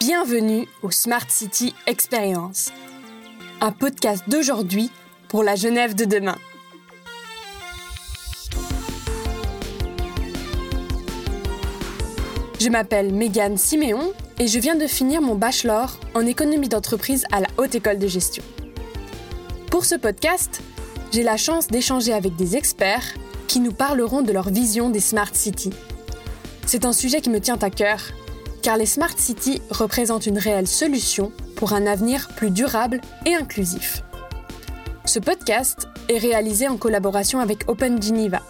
Bienvenue au Smart City Experience, un podcast d'aujourd'hui pour la Genève de demain. Je m'appelle Mégane Siméon et je viens de finir mon bachelor en économie d'entreprise à la Haute École de Gestion. Pour ce podcast, j'ai la chance d'échanger avec des experts qui nous parleront de leur vision des Smart Cities. C'est un sujet qui me tient à cœur car les Smart Cities représentent une réelle solution pour un avenir plus durable et inclusif. Ce podcast est réalisé en collaboration avec Open Geneva,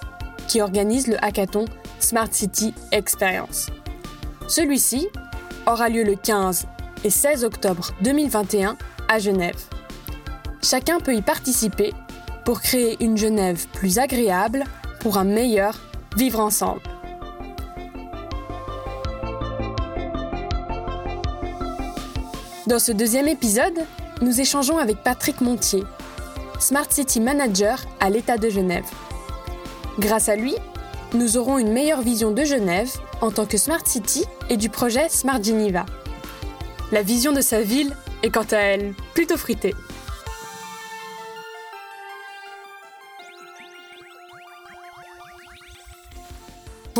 qui organise le hackathon Smart City Experience. Celui-ci aura lieu le 15 et 16 octobre 2021 à Genève. Chacun peut y participer pour créer une Genève plus agréable pour un meilleur vivre ensemble. Dans ce deuxième épisode, nous échangeons avec Patrick Montier, Smart City Manager à l'État de Genève. Grâce à lui, nous aurons une meilleure vision de Genève en tant que Smart City et du projet Smart Geneva. La vision de sa ville est quant à elle plutôt fritée.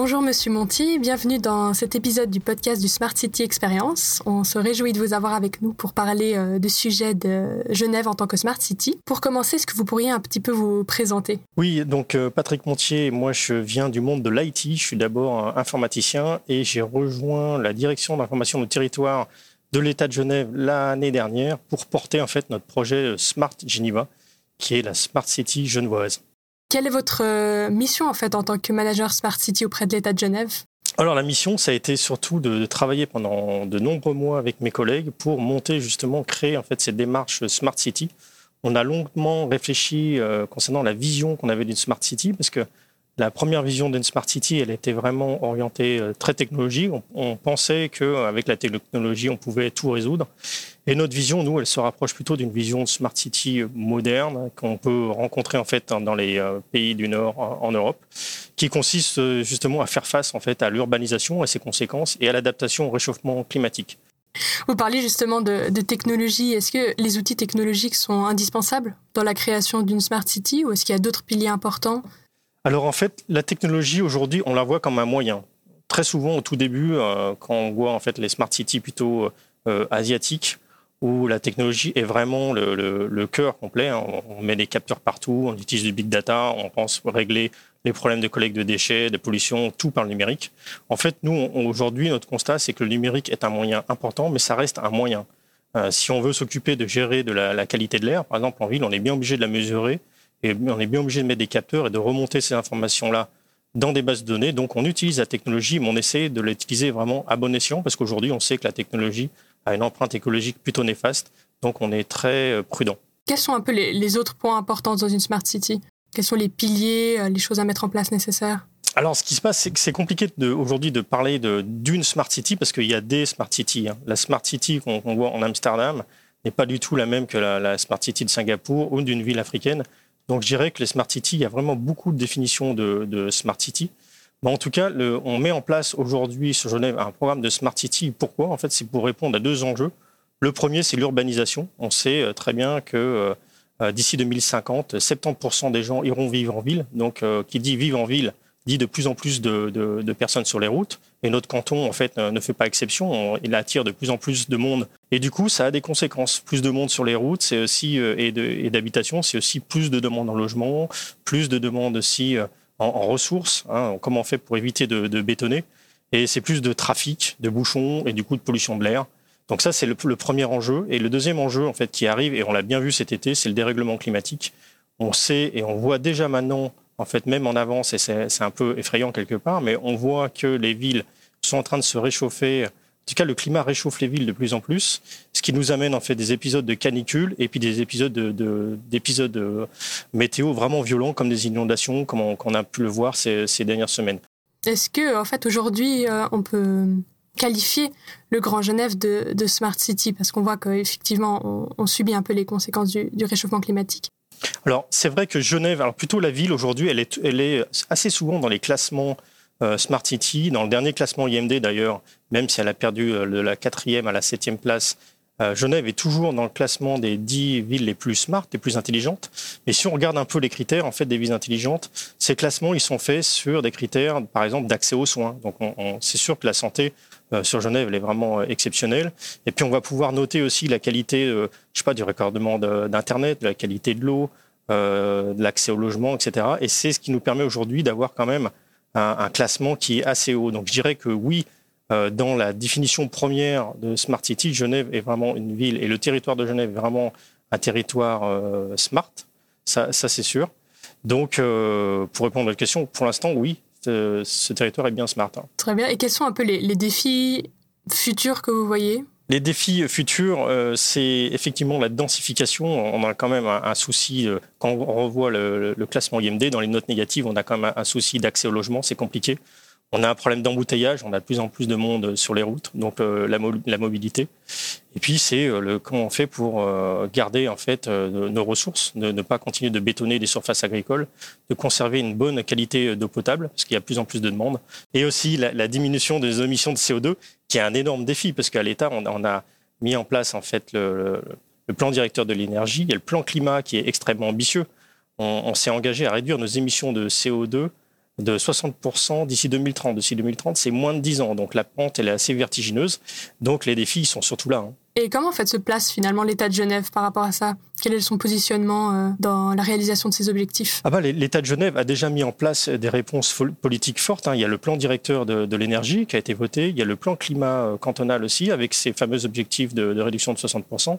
Bonjour Monsieur Monti, bienvenue dans cet épisode du podcast du Smart City Experience. On se réjouit de vous avoir avec nous pour parler euh, du sujet de Genève en tant que Smart City. Pour commencer, est-ce que vous pourriez un petit peu vous présenter? Oui, donc euh, Patrick Montier, moi je viens du monde de l'IT, je suis d'abord informaticien et j'ai rejoint la direction d'information de territoire de l'État de Genève l'année dernière pour porter en fait notre projet euh, Smart Geneva, qui est la Smart City genevoise. Quelle est votre euh, mission en fait en tant que manager Smart City auprès de l'État de Genève? Alors la mission, ça a été surtout de travailler pendant de nombreux mois avec mes collègues pour monter justement, créer en fait cette démarche Smart City. On a longuement réfléchi euh, concernant la vision qu'on avait d'une Smart City parce que la première vision d'une Smart City, elle était vraiment orientée euh, très technologie. On, pensait qu'avec la technologie, on pouvait tout résoudre. Et notre vision, nous, elle se rapproche plutôt d'une vision de Smart City moderne qu'on peut rencontrer en fait dans les euh, pays du Nord en Europe, qui consiste euh, justement à faire face en fait à l'urbanisation et ses conséquences et à l'adaptation au réchauffement climatique. Vous parliez justement de, de technologie. Est-ce que les outils technologiques sont indispensables dans la création d'une Smart City ou est-ce qu'il y a d'autres piliers importants alors en fait, la technologie aujourd'hui, on la voit comme un moyen. Très souvent, au tout début, euh, quand on voit en fait les smart cities plutôt euh, asiatiques, où la technologie est vraiment le, cœur complet. Hein. On met des capteurs partout, on utilise du big data, on pense régler les problèmes de collecte de déchets, de pollution, tout par le numérique. En fait, nous, aujourd'hui, notre constat, c'est que le numérique est un moyen important, mais ça reste un moyen. Euh, si on veut s'occuper de gérer de la qualité de l'air, par exemple en ville, on est bien obligé de la mesurer et on est bien obligé de mettre des capteurs et de remonter ces informations-là dans des bases de données. Donc on utilise la technologie, mais on essaie de l'utiliser vraiment à bon escient, parce qu'aujourd'hui, on sait que la technologie a une empreinte écologique plutôt néfaste. Donc on est très euh, prudent. Quels sont un peu les, autres points importants dans une smart city? Quels sont les piliers, euh, les choses à mettre en place nécessaires? Alors, ce qui se passe, c'est que c'est compliqué aujourd'hui de parler d'une smart city parce qu'il y a des smart cities. Hein. La smart city qu'on voit en Amsterdam n'est pas du tout la même que la, la smart city de Singapour ou d'une ville africaine. Donc je dirais que les Smart City, il y a vraiment beaucoup de définitions de, Smart City. Mais en tout cas, on met en place aujourd'hui sur Genève un programme de Smart City. Pourquoi? En fait, c'est pour répondre à deux enjeux. Le premier, c'est l'urbanisation. On sait euh, très bien que euh, euh, d'ici 2050, 70% des gens iront vivre en ville. Donc, qui dit vivre en ville dit de plus en plus de, personnes sur les routes. Et notre canton, en fait, ne fait pas exception. Il attire de plus en plus de monde. Et du coup, ça a des conséquences. Plus de monde sur les routes, c'est aussi euh, et d'habitation, c'est aussi plus de demandes en logement, plus de demandes aussi euh, en, ressources. Hein, comment on fait pour éviter de, bétonner Et c'est plus de trafic, de bouchons et du coup de pollution de l'air. Donc ça, c'est le, le, premier enjeu. Et le deuxième enjeu, en fait, qui arrive, et on l'a bien vu cet été, c'est le dérèglement climatique. On sait et on voit déjà maintenant en fait, même en avance, et c'est un peu effrayant quelque part, mais on voit que les villes sont en train de se réchauffer. En tout cas, le climat réchauffe les villes de plus en plus, ce qui nous amène en fait des épisodes de canicule et puis des épisodes d'épisodes de, météo vraiment violents comme des inondations, comme on, a pu le voir ces, dernières semaines. Est-ce que en fait aujourd'hui euh, on peut qualifier le Grand Genève de, Smart City? Parce qu'on voit qu'effectivement on, subit un peu les conséquences du réchauffement climatique alors, c'est vrai que Genève, alors plutôt la ville aujourd'hui, elle est, assez souvent dans les classements Smart City. Dans le dernier classement IMD d'ailleurs, même si elle a perdu de la quatrième à la septième place, Genève est toujours dans le classement des dix villes les plus smart, les plus intelligentes. Mais si on regarde un peu les critères en fait des villes intelligentes, ces classements ils sont faits sur des critères, par exemple, d'accès aux soins. Donc c'est sûr que la santé euh, sur Genève, elle est vraiment euh, exceptionnelle. Et puis on va pouvoir noter aussi la qualité, euh, je sais pas, du raccordement d'internet, la qualité de l'eau, de l'accès au logement, etc. Et c'est ce qui nous permet aujourd'hui d'avoir quand même un, classement qui est assez haut. Donc je dirais que oui, dans la définition première de Smart City, Genève est vraiment une ville et le territoire de Genève est vraiment un territoire smart. Ça, ça c'est sûr. Donc, pour répondre à votre question, pour l'instant, oui, ce territoire est bien smart. Hein. Très bien. Et quels sont un peu les, défis futurs que vous voyez? Les défis futurs, euh, c'est effectivement la densification. On a quand même un, souci, euh, quand on revoit le, le, classement IMD, dans les notes négatives, on a quand même un souci d'accès au logement, c'est compliqué. On a un problème d'embouteillage, on a de plus en plus de monde sur les routes, donc euh, la, mobilité. Et puis c'est euh, comment on fait pour euh, garder en fait nos ressources, de ne pas continuer de bétonner des surfaces agricoles, de conserver une bonne qualité d'eau potable parce qu'il y a de plus en plus de demandes, et aussi la, diminution des émissions de CO2 qui est un énorme défi parce qu'à l'État on, on, a mis en place en fait le, le plan directeur de l'énergie, il y a le plan climat qui est extrêmement ambitieux. On, on s'est engagé à réduire nos émissions de CO2 de 60% d'ici 2030. D'ici 2030, c'est moins de 10 ans. Donc la pente, elle est assez vertigineuse. Donc les défis, ils sont surtout là. Hein. Et comment en fait se place finalement l'État de Genève par rapport à ça? Quel est son positionnement euh, dans la réalisation de ses objectifs? Ah bah, L'État de Genève a déjà mis en place des réponses politiques fortes. Hein. Il y a le plan directeur de, l'énergie qui a été voté. Il y a le plan climat euh, cantonal aussi avec ses fameux objectifs de, réduction de 60%.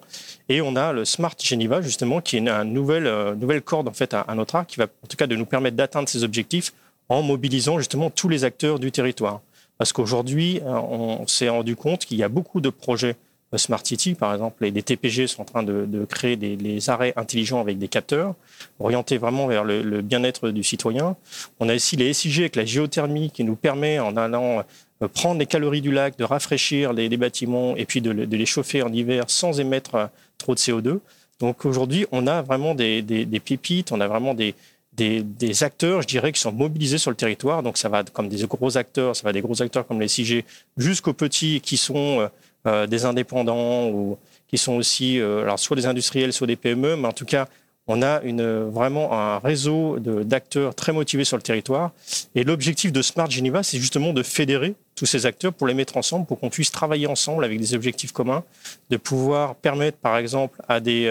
Et on a le Smart Geneva justement qui est une, nouvelle, euh, nouvelle corde en fait à, à notre arc qui va en tout cas de nous permettre d'atteindre ces objectifs en mobilisant justement tous les acteurs du territoire. Parce qu'aujourd'hui, euh, on s'est rendu compte qu'il y a beaucoup de projets euh, Smart City, par exemple, et les TPG sont en train de, créer des arrêts intelligents avec des capteurs, orientés vraiment vers le, bien-être du citoyen. On a aussi les SIG avec la géothermie qui nous permet, en allant euh, prendre les calories du lac, de rafraîchir les, bâtiments et puis de, les chauffer en hiver sans émettre trop de CO2. Donc aujourd'hui, on a vraiment des, des pépites, on a vraiment des, des, acteurs, je dirais, qui sont mobilisés sur le territoire. Donc ça va comme des gros acteurs, ça va des gros acteurs comme les CIG, jusqu'aux petits qui sont euh, euh, des indépendants ou qui sont aussi, euh, alors soit des industriels, soit des PME, mais en tout cas, on a une, vraiment un réseau d'acteurs très motivés sur le territoire. Et l'objectif de Smart Geneva, c'est justement de fédérer tous ces acteurs pour les mettre ensemble, pour qu'on puisse travailler ensemble avec des objectifs communs, de pouvoir permettre, par exemple, à des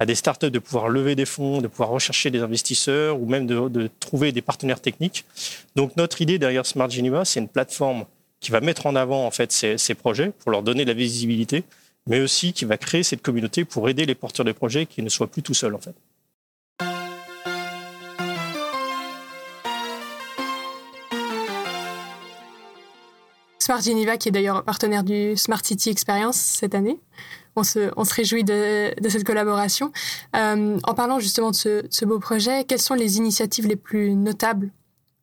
à des startups de pouvoir lever des fonds, de pouvoir rechercher des investisseurs ou même de, trouver des partenaires techniques. Donc notre idée derrière Smart Geneva, c'est une plateforme qui va mettre en avant en fait ces, projets pour leur donner de la visibilité, mais aussi qui va créer cette communauté pour aider les porteurs de projets qui ne soient plus tout seuls en fait. Smart Geneva, qui est d'ailleurs partenaire du Smart City Experience cette année. On se, réjouit de, cette collaboration. Euh, en parlant justement de ce, beau projet, quelles sont les initiatives les plus notables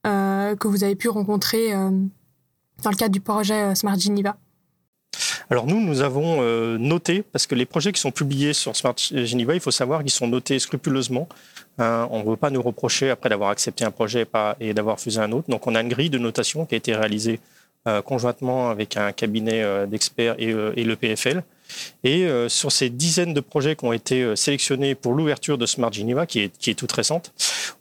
euh, que vous avez pu rencontrer euh, dans le cadre du projet Smart Geneva? Alors nous, nous avons noté, parce que les projets qui sont publiés sur Smart Geneva, il faut savoir qu'ils sont notés scrupuleusement. On ne veut pas nous reprocher après d'avoir accepté un projet et d'avoir refusé un autre. Donc on a une grille de notation qui a été réalisée conjointement avec un cabinet d'experts et, et, le PFL. Et sur ces dizaines de projets qui ont été sélectionnés pour l'ouverture de Smart Geneva, qui est, qui est toute récente,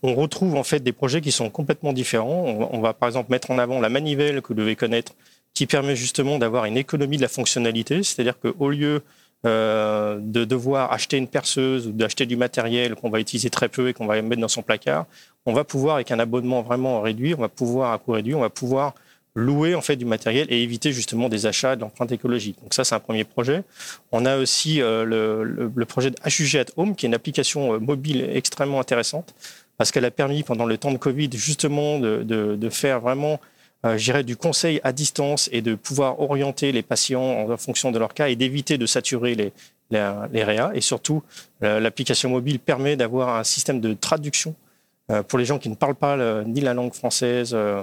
on retrouve en fait des projets qui sont complètement différents. On, va par exemple mettre en avant la manivelle que vous devez connaître, qui permet justement d'avoir une économie de la fonctionnalité, c'est-à-dire qu'au lieu euh, de devoir acheter une perceuse ou d'acheter du matériel qu'on va utiliser très peu et qu'on va mettre dans son placard, on va pouvoir, avec un abonnement vraiment réduit, on va pouvoir, à coût réduit, on va pouvoir louer en fait du matériel et éviter justement des achats d'empreintes écologiques. Donc ça, c'est un premier projet. On a aussi euh, le, projet de HUG at Home, qui est une application euh, mobile extrêmement intéressante parce qu'elle a permis pendant le temps de Covid justement de, faire vraiment, euh, j'irais, du conseil à distance et de pouvoir orienter les patients en fonction de leur cas et d'éviter de saturer les, les, les réa. Et surtout, l'application mobile permet d'avoir un système de traduction pour les gens qui ne parlent pas ni la langue française euh,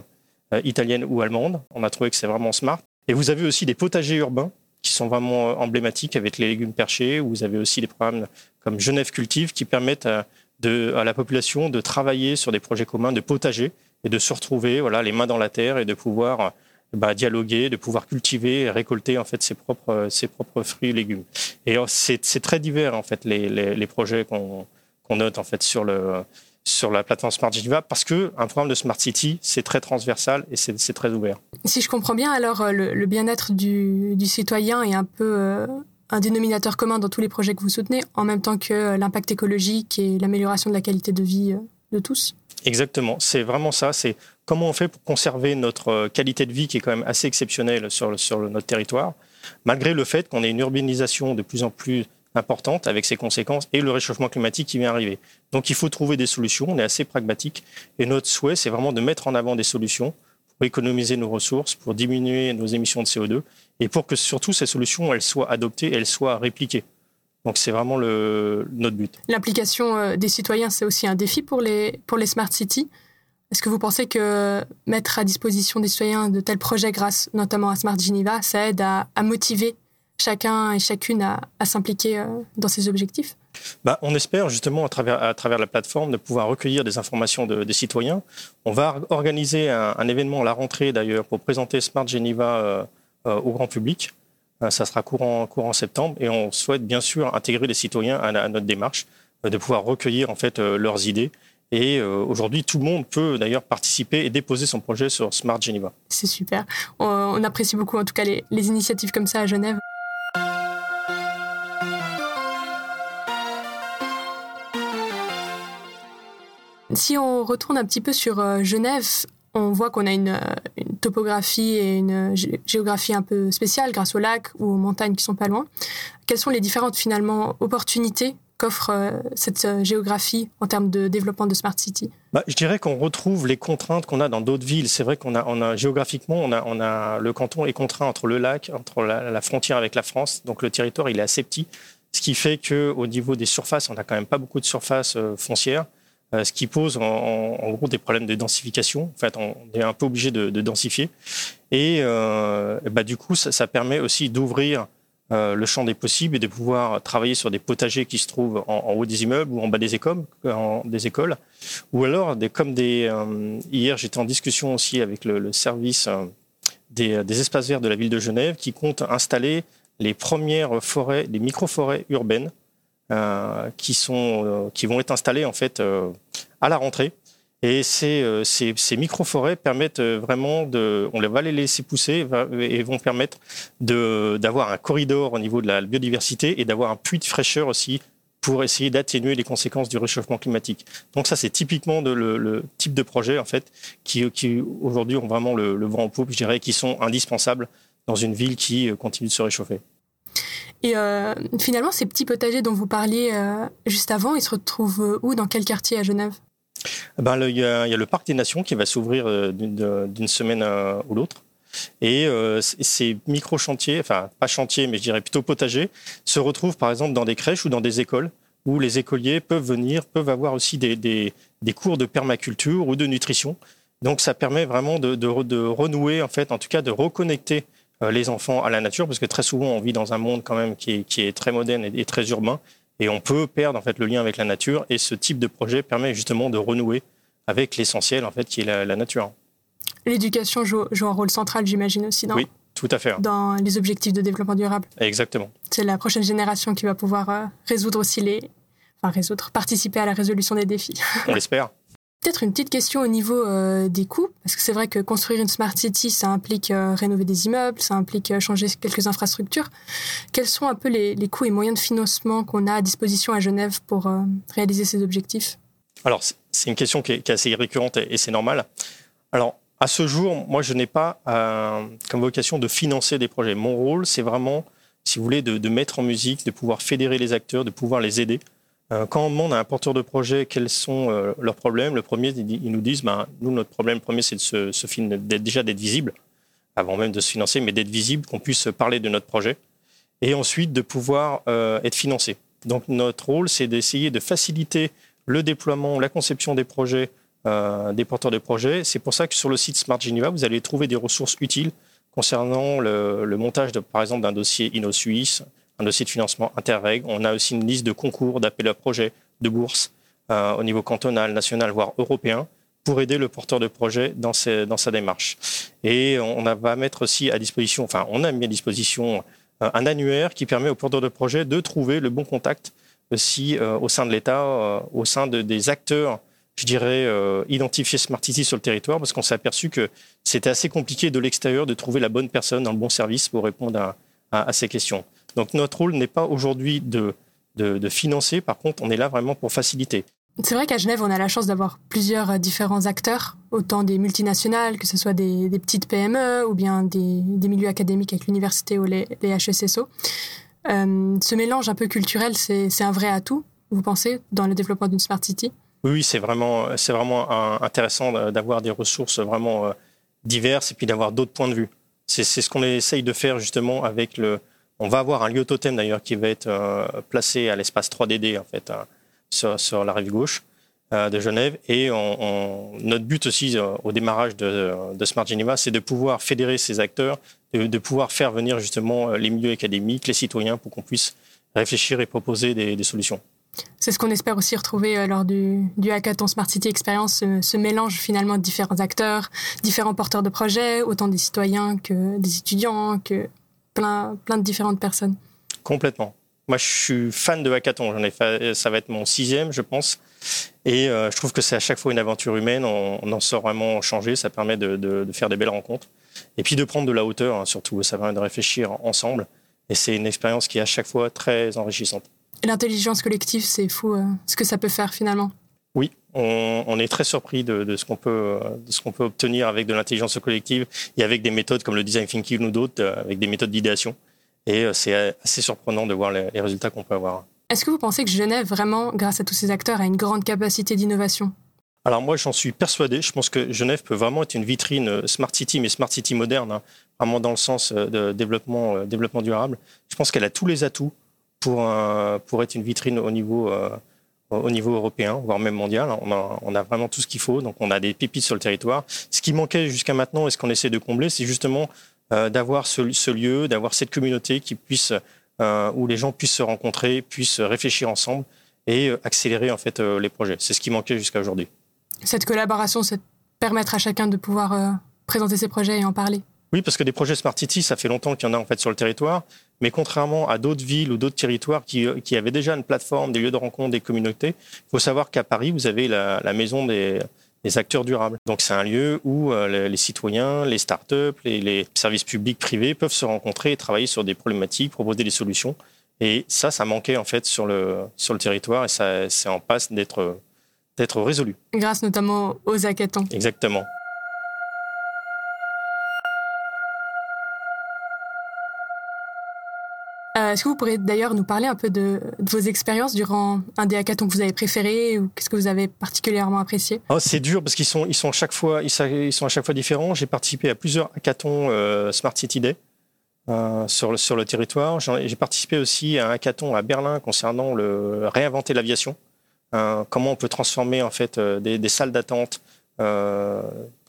italienne ou allemande. On a trouvé que c'est vraiment smart. Et vous avez aussi des potagers urbains qui sont vraiment euh, emblématiques avec les légumes perchés. Vous avez aussi des programmes comme Genève Cultive qui permettent à, de, à la population de travailler sur des projets communs de potagers et de se retrouver voilà, les mains dans la terre et de pouvoir bah, dialoguer, de pouvoir cultiver et récolter en fait ses propres, ses propres fruits et légumes. Et c'est très divers en fait les, les, projets qu'on note en fait sur le sur la plateforme Smart Geneva parce que un programme de Smart City c'est très transversal et c'est très ouvert. Si je comprends bien, alors euh, le, bien-être du, du, citoyen est un peu euh, un dénominateur commun dans tous les projets que vous soutenez, en même temps que euh, l'impact écologique et l'amélioration de la qualité de vie de tous. Exactement, c'est vraiment ça. C'est comment on fait pour conserver notre qualité de vie qui est quand même assez exceptionnelle sur, sur notre territoire, malgré le fait qu'on ait une urbanisation de plus en plus importante avec ses conséquences et le réchauffement climatique qui vient arriver. Donc il faut trouver des solutions, on est assez pragmatique et notre souhait c'est vraiment de mettre en avant des solutions pour économiser nos ressources, pour diminuer nos émissions de CO2 et pour que surtout ces solutions elles soient adoptées, elles soient répliquées. Donc c'est vraiment notre but. L'implication euh, des citoyens, c'est aussi un défi pour les, pour les smart cities. Est-ce que vous pensez que mettre à disposition des citoyens de tels projets, grâce notamment à Smart Geneva, ça aide à, motiver chacun et chacune à, s'impliquer euh, dans ces objectifs bah, on espère justement à travers, à travers la plateforme de pouvoir recueillir des informations des citoyens. On va organiser un, événement à la rentrée d'ailleurs pour présenter Smart Geneva euh, au grand public. Euh, ça sera courant, courant septembre et on souhaite bien sûr intégrer les citoyens à, notre démarche, euh, de pouvoir recueillir en fait euh, leurs idées. Et aujourd'hui, tout le monde peut d'ailleurs participer et déposer son projet sur Smart Geneva. C'est super. On, apprécie beaucoup en tout cas les, les initiatives comme ça à Genève. Si on retourne un petit peu sur Genève, on voit qu'on a une, topographie et une géographie un peu spéciale grâce aux lacs ou aux montagnes qui sont pas loin. Quelles sont les différentes finalement opportunités qu'offre euh, cette euh, géographie en termes de développement de smart city? Bah, Je dirais qu'on retrouve les contraintes qu'on a dans d'autres villes. C'est vrai qu'on a, géographiquement, on a, le canton est contraint entre le lac, entre la, frontière avec la France, donc le territoire il est assez petit, ce qui fait que au niveau des surfaces, on n'a quand même pas beaucoup de surfaces euh, foncières. Euh, ce qui pose en, gros des problèmes de densification. En fait, on est un peu obligé de, densifier. Et euh, bah, du coup, ça, permet aussi d'ouvrir euh, le champ des possibles et de pouvoir travailler sur des potagers qui se trouvent en, haut des immeubles ou en bas des écoles, ou alors comme des. hier, j'étais en discussion aussi avec le, service des, des, espaces verts de la ville de Genève qui compte installer les premières forêts, les micro-forêts urbaines qui, sont, euh, qui vont être installés en fait euh, à la rentrée. Et ces, ces, micro-forêts permettent vraiment de, on va les laisser pousser et vont permettre d'avoir un corridor au niveau de la biodiversité et d'avoir un puits de fraîcheur aussi pour essayer d'atténuer les conséquences du réchauffement climatique. Donc ça, c'est typiquement le, type de projet en fait qui, qui aujourd'hui ont vraiment le, le vent en poupe, je dirais, qui sont indispensables dans une ville qui continue de se réchauffer. Et euh, finalement, ces petits potagers dont vous parliez euh, juste avant, ils se retrouvent euh, où? Dans quel quartier à Genève? Ben, il, y a, le Parc des Nations qui va s'ouvrir d'une semaine ou l'autre. Et ces micro-chantiers, enfin pas chantiers, mais je dirais plutôt potagers, se retrouvent par exemple dans des crèches ou dans des écoles où les écoliers peuvent venir, peuvent avoir aussi des, cours de permaculture ou de nutrition. Donc ça permet vraiment de, de, renouer, en fait, en tout cas de reconnecter les enfants à la nature, parce que très souvent on vit dans un monde quand même qui est, qui est très moderne et, très urbain, et on peut perdre en fait le lien avec la nature. Et ce type de projet permet justement de renouer avec l'essentiel en fait qui est la, nature. L'éducation joue, joue, un rôle central, j'imagine aussi dans. Oui, tout à fait. Dans les objectifs de développement durable? Exactement. C'est la prochaine génération qui va pouvoir euh, résoudre aussi les, enfin résoudre, participer à la résolution des défis. On l'espère. Peut-être une petite question au niveau euh, des coûts, parce que c'est vrai que construire une smart city, ça implique euh, rénover des immeubles, ça implique euh, changer quelques infrastructures. Quels sont un peu les, coûts et moyens de financement qu'on a à disposition à Genève pour réaliser ces objectifs? Alors, c'est une question qui est, assez récurrente et, c'est normal. Alors, à ce jour, moi, je n'ai pas comme vocation de financer des projets. Mon rôle, c'est vraiment, si vous voulez, de mettre en musique, de pouvoir fédérer les acteurs, de pouvoir les aider. Euh, quand on demande à un porteur de projet quels sont euh, leurs problèmes, le premier, ils nous disent, ben, nous, notre problème premier, c'est de se, se déjà d'être visible, avant même de se financer, mais d'être visible, qu'on puisse parler de notre projet, et ensuite de pouvoir euh, être financé. Donc notre rôle, c'est d'essayer de faciliter le déploiement, la conception des projets des porteurs de projets. C'est pour ça que sur le site Smart Geneva, vous allez trouver des ressources utiles concernant le, le montage, de, par exemple, d'un dossier Inno-Suisse, un dossier de financement Interreg. On a aussi une liste de concours, d'appels à projets, de bourses euh, au niveau cantonal, national, voire européen, pour aider le porteur de projet dans, sa démarche. Et on va mettre aussi à disposition, enfin, on a mis à disposition un annuaire qui permet au porteur de projet de trouver le bon contact aussi au sein de l'État, au sein de, des acteurs je dirais, euh, identifier Smart City sur le territoire parce qu'on s'est aperçu que c'était assez compliqué de l'extérieur de trouver la bonne personne dans le bon service pour répondre à, ces questions. Donc notre rôle n'est pas aujourd'hui de, de, financer, par contre on est là vraiment pour faciliter. C'est vrai qu'à Genève, on a la chance d'avoir plusieurs euh, différents acteurs, autant des multinationales, que ce soit des, petites PME ou bien des, des, milieux académiques avec l'université ou les, les HSSO. Euh, ce mélange un peu culturel, c'est un vrai atout, vous pensez, dans le développement d'une Smart City? Oui, c'est vraiment, c'est vraiment intéressant d'avoir des ressources vraiment euh, diverses et puis d'avoir d'autres points de vue. C'est ce qu'on essaye de faire justement avec le. On va avoir un lieu totem d'ailleurs qui va être euh, placé à l'espace 3DD en fait sur, sur, la rive gauche euh, de Genève et notre but aussi au démarrage de, Smart Geneva, c'est de pouvoir fédérer ces acteurs, de, pouvoir faire venir justement les milieux académiques, les citoyens pour qu'on puisse réfléchir et proposer des, solutions. C'est ce qu'on espère aussi retrouver euh, lors du, hackathon Smart City Experience, ce, mélange finalement de différents acteurs, différents porteurs de projets, autant des citoyens que des étudiants, que plein, plein de différentes personnes. Complètement. Moi, je suis fan de hackathon. J'en ai fait, ça va être mon sixième, je pense. Et euh, je trouve que c'est à chaque fois une aventure humaine. On, en sort vraiment changé. Ça permet de, faire des belles rencontres. Et puis de prendre de la hauteur, hein, surtout. Ça permet de réfléchir ensemble. Et c'est une expérience qui est à chaque fois très enrichissante. L'intelligence collective, c'est fou euh, ce que ça peut faire finalement. Oui, on, est très surpris de, ce qu'on peut, ce qu'on peut obtenir avec de l'intelligence collective et avec des méthodes comme le design thinking ou d'autres, euh, avec des méthodes d'idéation. Et euh, c'est assez surprenant de voir les, résultats qu'on peut avoir. Est-ce que vous pensez que Genève, vraiment, grâce à tous ces acteurs, a une grande capacité d'innovation? Alors moi, j'en suis persuadé. Je pense que Genève peut vraiment être une vitrine Smart City, mais Smart City moderne, hein, vraiment dans le sens de développement, développement durable. Je pense qu'elle a tous les atouts pour, pour être une vitrine au niveau, euh, au niveau européen, voire même mondial. On a, vraiment tout ce qu'il faut, donc on a des pépites sur le territoire. Ce qui manquait jusqu'à maintenant et ce qu'on essaie de combler, c'est justement euh, d'avoir ce, lieu, d'avoir cette communauté qui puisse, euh, où les gens puissent se rencontrer, puissent réfléchir ensemble et accélérer en fait les projets. C'est ce qui manquait jusqu'à aujourd'hui. Cette collaboration, c'est permettre à chacun de pouvoir présenter ses projets et en parler. Oui, parce que des projets Smart City, ça fait longtemps qu'il y en a en fait sur le territoire. Mais contrairement à d'autres villes ou d'autres territoires qui, qui, avaient déjà une plateforme, des lieux de rencontre, des communautés, il faut savoir qu'à Paris, vous avez la, la maison des, des, acteurs durables. Donc c'est un lieu où euh, les, citoyens, les startups, les, les services publics privés peuvent se rencontrer et travailler sur des problématiques, proposer des solutions. Et ça, ça manquait en fait sur le, sur le territoire et ça c'est en passe d'être d'être résolu. Grâce notamment aux hackathons. Exactement. Euh, est-ce que vous pourriez d'ailleurs nous parler un peu de, vos expériences durant un des hackathons que vous avez préféré ou qu'est-ce que vous avez particulièrement apprécié? Oh, C'est dur parce qu'ils sont, ils sont, à chaque fois, ils sont à chaque fois différents. J'ai participé à plusieurs hackathons euh, Smart City Day. Euh, sur, le, sur le territoire. J'ai participé aussi à un hackathon à Berlin concernant le réinventer l'aviation. comment on peut transformer en fait des, des salles d'attente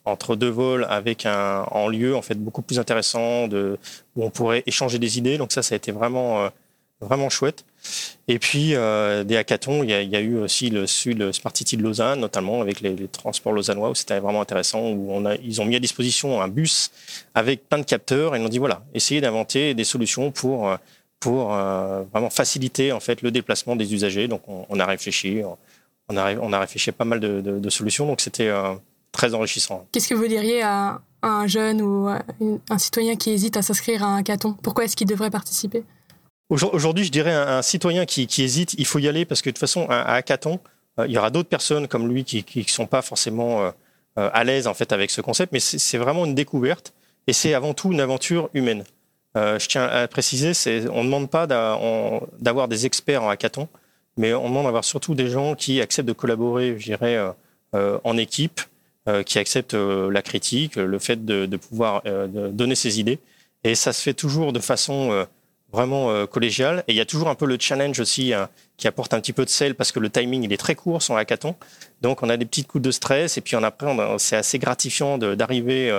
entre deux vols avec un en lieu en fait beaucoup plus intéressant de où on pourrait échanger des idées. Donc ça, ça a été vraiment euh, vraiment chouette. Et puis euh, des hackathons, il y, a, eu aussi le Sud Smart City de Lausanne, notamment avec les, transports lausannois, où c'était vraiment intéressant. Où ils ont mis à disposition un bus avec plein de capteurs et ils ont dit voilà, essayez d'inventer des solutions pour pour euh, vraiment faciliter en fait le déplacement des usagers. Donc on, a réfléchi, on a on a réfléchi à pas mal de, de solutions. Donc c'était très enrichissant. Qu'est-ce que vous diriez à un jeune ou un citoyen qui hésite à s'inscrire à un hackathon? Pourquoi est-ce qu'il devrait participer? Aujourd'hui, je dirais un, un citoyen qui, hésite, il faut y aller parce que de toute façon, un, hackathon, euh, il y aura d'autres personnes comme lui qui ne sont pas forcément euh, euh, à l'aise en fait avec ce concept, mais c'est vraiment une découverte et c'est avant tout une aventure humaine. je tiens à préciser, on ne demande pas d'avoir des experts en hackathon, mais on demande d'avoir surtout des gens qui acceptent de collaborer, je dirais, en équipe, qui accepte euh, la critique, le fait de, pouvoir euh, donner ses idées. Et ça se fait toujours de façon vraiment collégiale. Et il y a toujours un peu le challenge aussi hein, qui apporte un petit peu de sel parce que le timing il est très court sur hackathon. Donc on a des petites coups de stress et puis on après c'est assez gratifiant d'arriver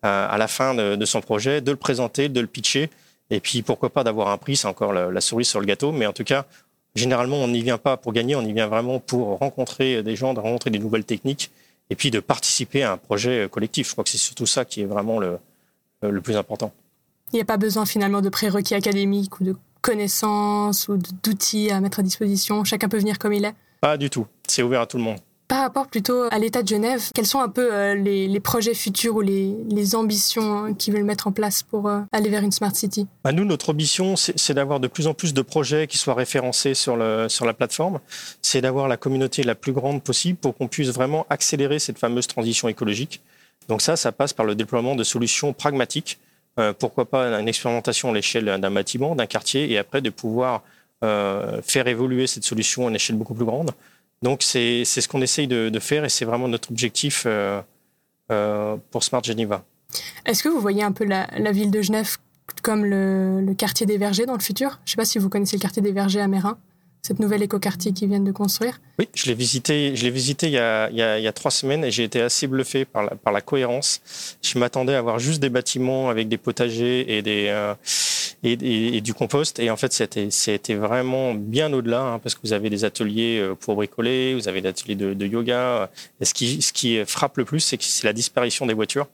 à la fin de, son projet, de le présenter, de le pitcher et puis pourquoi pas d'avoir un prix, c'est encore la, la, cerise sur le gâteau. Mais en tout cas, généralement on n'y vient pas pour gagner, on y vient vraiment pour rencontrer des gens, de rencontrer des nouvelles techniques et puis de participer à un projet collectif. Je crois que c'est surtout ça qui est vraiment le, le plus important. Il n'y a pas besoin finalement de prérequis académiques ou de connaissances ou d'outils à mettre à disposition. Chacun peut venir comme il est. Pas du tout. C'est ouvert à tout le monde. Par rapport plutôt à l'État de Genève, quels sont un peu euh, les, projets futurs ou les, ambitions qu'ils veulent mettre en place pour euh, aller vers une Smart City? Bah Nous, notre ambition, c'est d'avoir de plus en plus de projets qui soient référencés sur la plateforme. C'est d'avoir la communauté la plus grande possible pour qu'on puisse vraiment accélérer cette fameuse transition écologique. Donc ça, ça passe par le déploiement de solutions pragmatiques. Euh, pourquoi pas une expérimentation à l'échelle d'un bâtiment, d'un quartier, et après de pouvoir faire évoluer cette solution à une échelle beaucoup plus grande. Donc c'est ce qu'on essaye de, faire et c'est vraiment notre objectif euh, euh, pour Smart Geneva. Est-ce que vous voyez un peu la, ville de Genève comme le, quartier des vergers dans le futur? Je ne sais pas si vous connaissez le quartier des vergers à Mérin cette nouvelle écoquartier qu'ils viennent de construire Oui, je l'ai visité, je l'ai visité il y, a, il, y a, trois semaines et j'ai été assez bluffé par la, par la cohérence. Je m'attendais à voir juste des bâtiments avec des potagers et, des, euh, et, du compost. Et en fait, c'était, vraiment bien au-delà hein, parce que vous avez des ateliers euh, pour bricoler, vous avez des ateliers de, yoga. Et ce qui, ce qui frappe le plus, c'est que c'est la disparition des voitures.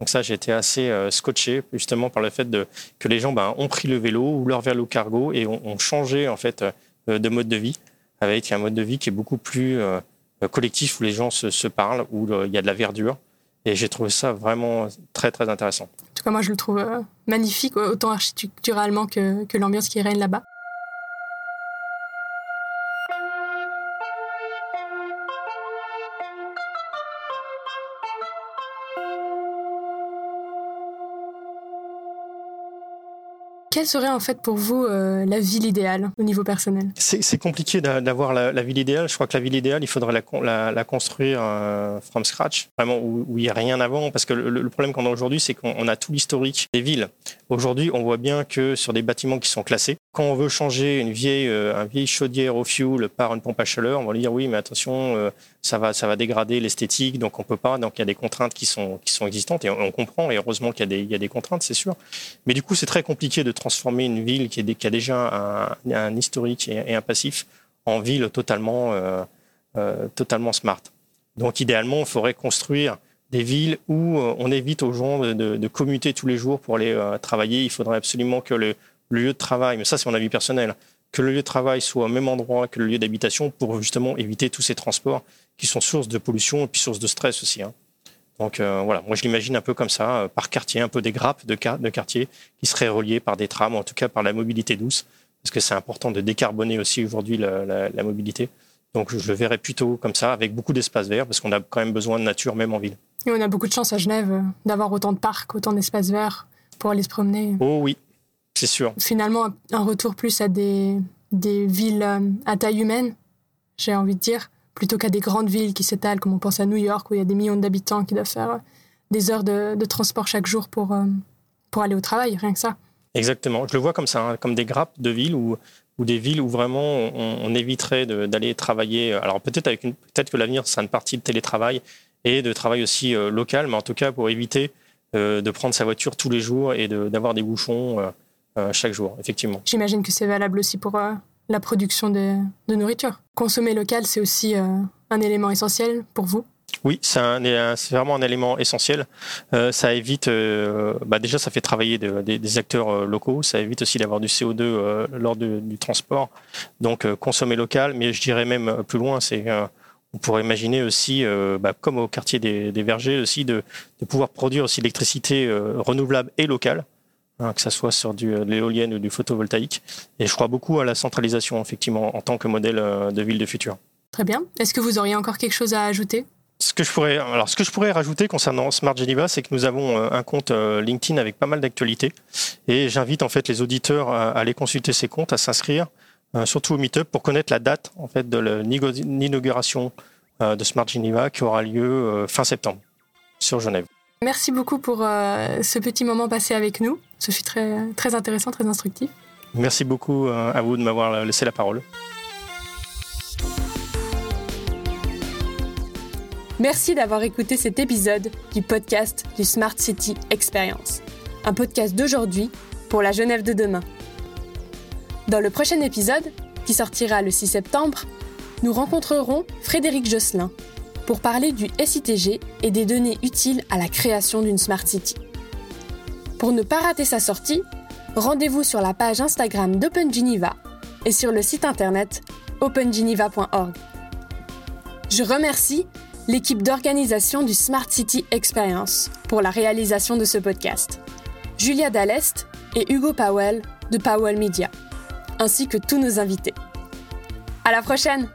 Donc ça, j'ai été assez euh, scotché justement par le fait de, que les gens ben, ont pris le vélo ou leur vélo cargo et ont, ont changé en fait euh, de mode de vie, avec un mode de vie qui est beaucoup plus collectif, où les gens se, parlent, où il y a de la verdure. Et j'ai trouvé ça vraiment très, très intéressant. En tout cas, moi, je le trouve magnifique, autant architecturalement que, que l'ambiance qui règne là-bas. Quelle serait en fait pour vous euh, la ville idéale au niveau personnel? C'est compliqué d'avoir la, ville idéale. Je crois que la ville idéale, il faudrait la, construire euh, from scratch, vraiment où, il n'y a rien avant. Parce que le, problème qu'on a aujourd'hui, c'est qu'on a tout l'historique des villes. Aujourd'hui, on voit bien que sur des bâtiments qui sont classés, quand on veut changer une vieille, euh, un chaudière au fuel par une pompe à chaleur, on va dire oui, mais attention, euh, ça va, ça va dégrader l'esthétique, donc on peut pas. Donc il y a des contraintes qui sont, qui sont existantes et on, comprend. Et heureusement qu'il y a des, y a des contraintes, c'est sûr. Mais du coup, c'est très compliqué de transformer une ville qui, est, qui a déjà un, un historique et, un passif en ville totalement, euh, totalement smart. Donc idéalement, il faudrait construire des villes où on évite aux gens de, de commuter tous les jours pour aller travailler. Il faudrait absolument que le le lieu de travail, mais ça c'est mon avis personnel, que le lieu de travail soit au même endroit que le lieu d'habitation pour justement éviter tous ces transports qui sont source de pollution et puis source de stress aussi. Hein. Donc euh, voilà, moi je l'imagine un peu comme ça, euh, par quartier, un peu des grappes de, de quartiers qui seraient reliées par des trams, en tout cas par la mobilité douce, parce que c'est important de décarboner aussi aujourd'hui la, mobilité. Donc je le verrais plutôt comme ça, avec beaucoup d'espaces verts, parce qu'on a quand même besoin de nature, même en ville. Et on a beaucoup de chance à Genève euh, d'avoir autant de parcs, autant d'espaces verts pour aller se promener. Oh oui, c'est sûr. Finalement, un retour plus à des, des villes euh, à taille humaine, j'ai envie de dire, plutôt qu'à des grandes villes qui s'étalent, comme on pense à New York, où il y a des millions d'habitants qui doivent faire euh, des heures de, de transport chaque jour pour, euh, pour aller au travail, rien que ça. Exactement. Je le vois comme ça, hein, comme des grappes de villes ou ou des villes où vraiment on, éviterait d'aller travailler. Alors peut-être avec une, peut-être que l'avenir sera une partie de télétravail et de travail aussi local, mais en tout cas pour éviter de prendre sa voiture tous les jours et d'avoir des bouchons euh, chaque jour, effectivement. J'imagine que c'est valable aussi pour euh, la production de, nourriture. Consommer local, c'est aussi euh, un élément essentiel pour vous? Oui, c'est vraiment un élément essentiel. ça évite, bah déjà, ça fait travailler des, acteurs locaux. Ça évite aussi d'avoir du CO2 lors du transport. Donc, consommer local, mais je dirais même plus loin, c'est on pourrait imaginer aussi, bah, comme au quartier des, Vergers aussi, de, de pouvoir produire aussi l'électricité renouvelable et locale. Hein, que ce soit sur du, euh, de l'éolienne ou du photovoltaïque. Et je crois beaucoup à la centralisation, effectivement, en tant que modèle euh, de ville de futur. Très bien. Est-ce que vous auriez encore quelque chose à ajouter? Ce que, je pourrais, alors, ce que je pourrais rajouter concernant Smart Geneva, c'est que nous avons euh, un compte LinkedIn avec pas mal d'actualités. Et j'invite en fait les auditeurs à aller consulter ces comptes, à s'inscrire, surtout au Meetup, pour connaître la date en fait de l'inauguration de Smart Geneva qui aura lieu fin septembre sur Genève. Merci beaucoup pour ce petit moment passé avec nous. Ce fut très, très intéressant, très instructif. Merci beaucoup euh, à vous de m'avoir laissé la parole. Merci d'avoir écouté cet épisode du podcast du Smart City Experience, un podcast d'aujourd'hui pour la Genève de demain. Dans le prochain épisode, qui sortira le 6 septembre, nous rencontrerons Frédéric Josselin, pour parler du SITG et des données utiles à la création d'une Smart City. Pour ne pas rater sa sortie, rendez-vous sur la page Instagram d'OpenGeneva et sur le site internet opengeneva.org. Je remercie l'équipe d'organisation du Smart City Experience pour la réalisation de ce podcast, Julia Dallest et Hugo Powell de Powell Media, ainsi que tous nos invités. À la prochaine!